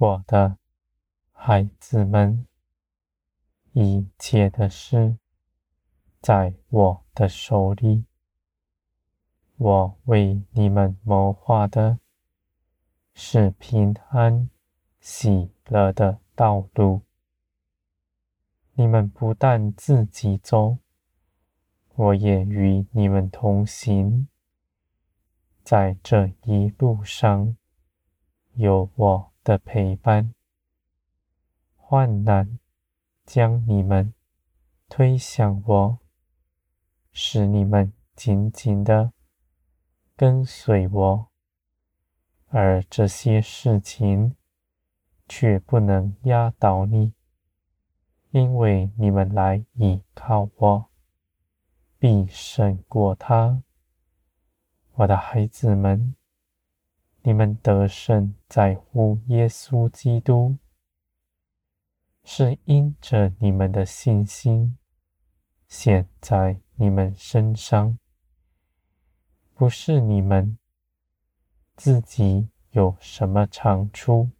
我的孩子们，一切的事在我的手里。我为你们谋划的是平安、喜乐的道路。你们不但自己走，我也与你们同行。在这一路上，有我的陪伴。患难将你们推向我，使你们紧紧的跟随我，而这些事情却不能压倒你，因为你们来倚靠我，必胜过他。我的孩子们，你们得胜在乎耶稣基督，是因着你们的信心显在你们身上，不是你们自己有什么长处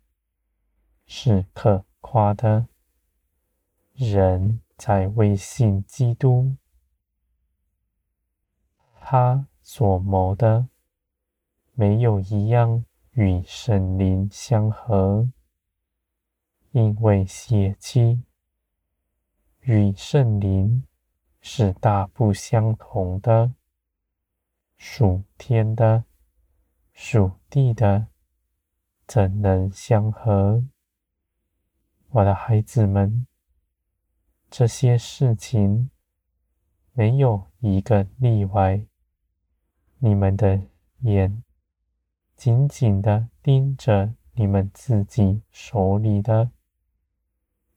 是可夸的。人在为信基督，他。所谋的，没有一样与圣灵相合，因为血气与圣灵是大不相同的，属天的、属地的，怎能相合？我的孩子们，这些事情没有一个例外。你们的眼紧紧的盯着你们自己手里的，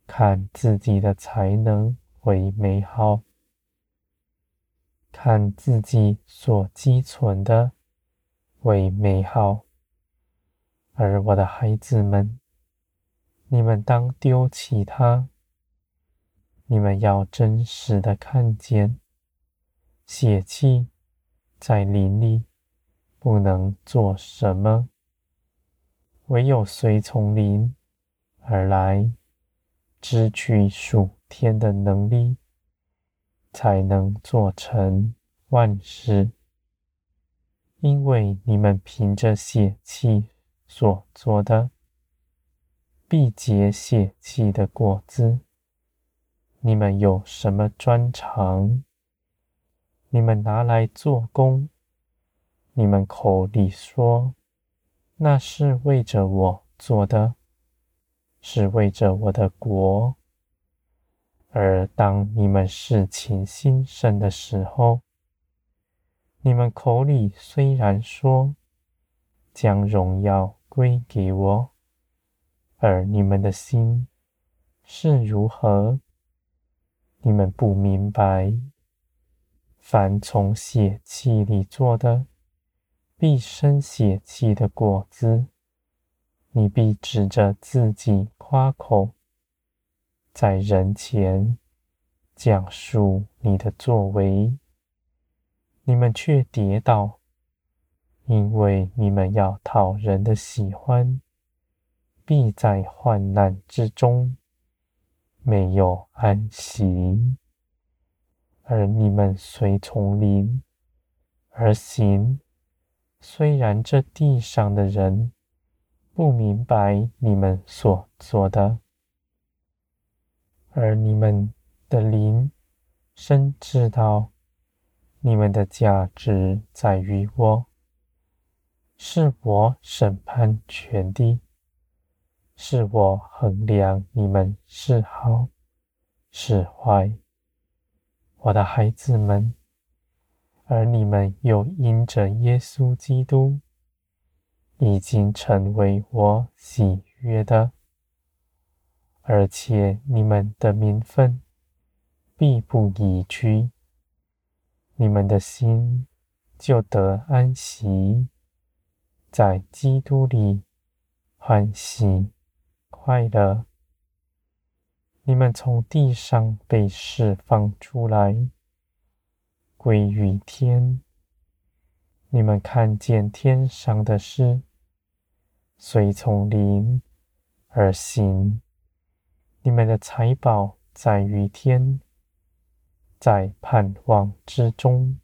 看自己的才能为美好，看自己所积存的为美好。而我的孩子们，你们当丢弃它。你们要真实的看见血气。在灵里不能做什么，唯有随从灵而来，支取属天的能力，才能做成万事。因为你们凭着血气所做的，必结血气的果子。你们有什么专长？你们拿来做工，你们口里说，那是为着我做的，是为着我的国。而当你们事情兴盛的时候，你们口里虽然说，将荣耀归给我，而你们的心是如何？你们不明白。凡从血气里做的，必生血气的果子。你必指着自己夸口，在人前讲述你的作为，你们却跌倒，因为你们要讨人的喜欢，必在患难之中没有安息。而你们随从灵而行，虽然这地上的人不明白你们所做的，而你们的灵深知道你们的价值在于我，是我审判全地，是我衡量你们是好是坏。我的孩子们，而你们又因着耶稣基督，已经成为我喜悦的，而且你们的名分必不移居，你们的心就得安息，在基督里欢喜快乐。你们从地上被释放出来，归于天。你们看见天上的事，随从灵而行。你们的财宝在于天，在盼望之中，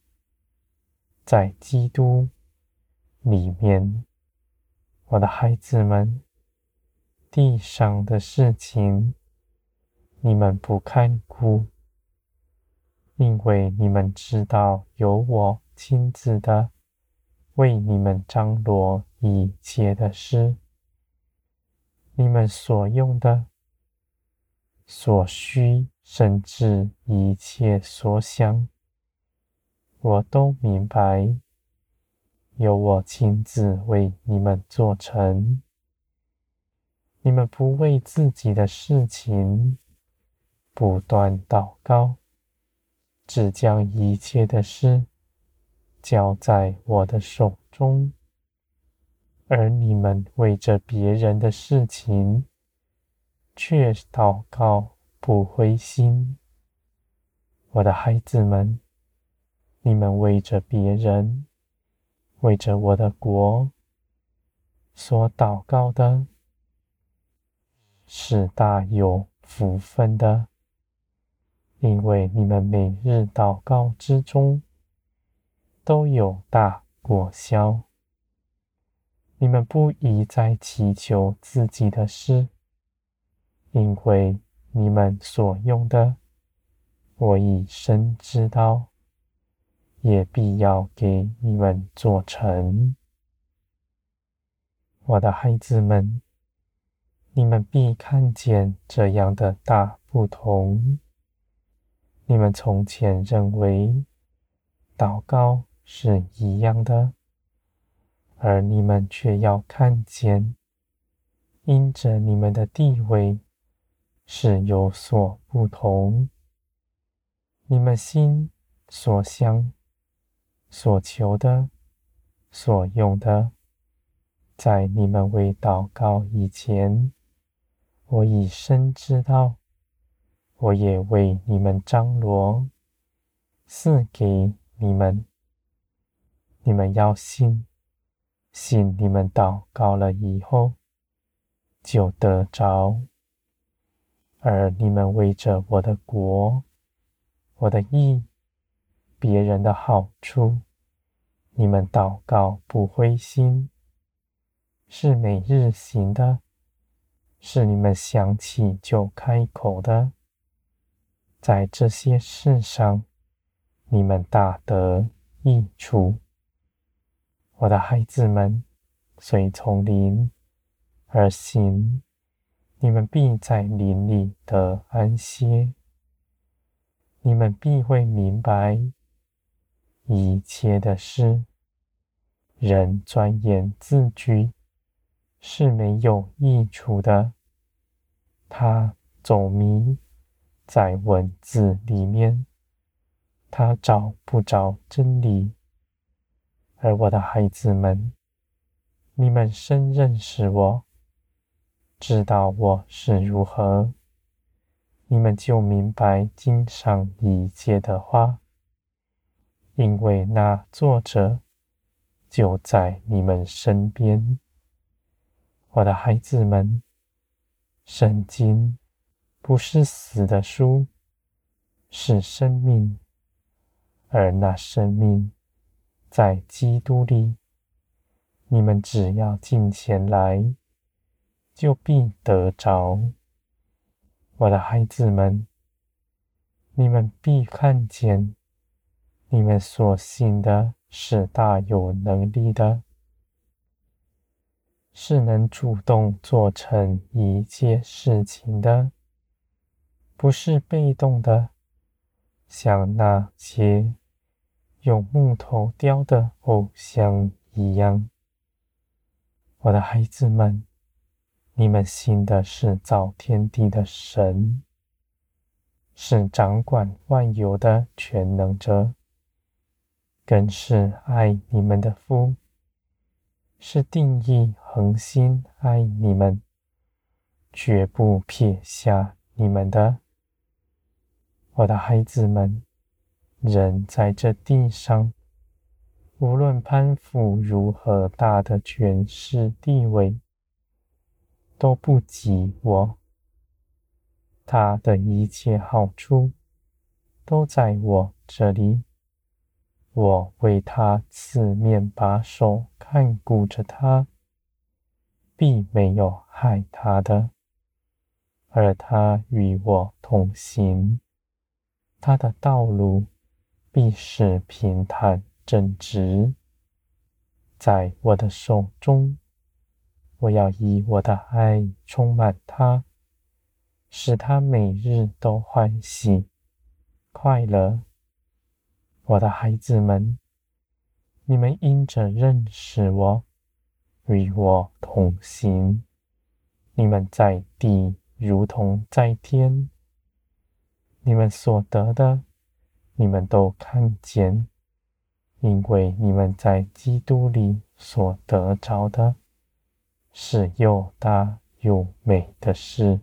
在基督里面。我的孩子们，地上的事情，你们不看顾，因为你们知道有我亲自的为你们张罗一切的事。你们所用的、所需，甚至一切所想，我都明白，有我亲自为你们做成。你们不为自己的事情不断祷告，只将一切的事交在我的手中。而你们为着别人的事情，却祷告不灰心。我的孩子们，你们为着别人，为着我的国所祷告的，是大有福分的，因为你们每日祷告之中，都有大果效。你们不宜再祈求自己的事，因为你们所用的，我已深知道，也必要给你们做成。我的孩子们，你们必看见这样的大不同。你们从前认为祷告是一样的。而你们却要看见，因着你们的地位是有所不同，你们心所想、所求的、所用的，在你们未祷告以前，我已深知道，我也为你们张罗，赐给你们。你们要信。信你们祷告了以后，就得着；而你们为着我的国、我的义、别人的好处，你们祷告不灰心，是每日行的，是你们想起就开口的，在这些事上，你们大得益处。我的孩子们，随从灵而行，你们必在灵里得安歇。你们必会明白一切的事。人钻研自居是没有益处的，他走迷在文字里面，他找不着真理。而我的孩子们，你们深认识我，知道我是如何，你们就明白经上一切的话，因为那作者就在你们身边。我的孩子们，圣经不是死的书，是生命，而那生命。在基督里，你们只要进前来，就必得着。我的孩子们，你们必看见，你们所信的是大有能力的，是能主动做成一切事情的，不是被动的，像那些。用木头雕的偶像一样，我的孩子们，你们信的是造天地的神，是掌管万有的全能者，更是爱你们的父，是定义恒心爱你们，绝不撇下你们的，我的孩子们。人在这地上，无论攀附如何大的权势地位，都不及我。他的一切好处都在我这里。我为他四面把守，看顾着他，必没有害他的。而他与我同行，他的道路必是平坦正直。在我的手中，我要以我的爱充满他，使他每日都欢喜快乐。我的孩子们，你们因着认识我，与我同行，你们在地如同在天。你们所得的，你们都看见。因为你们在基督里所得着的，是又大又美的事。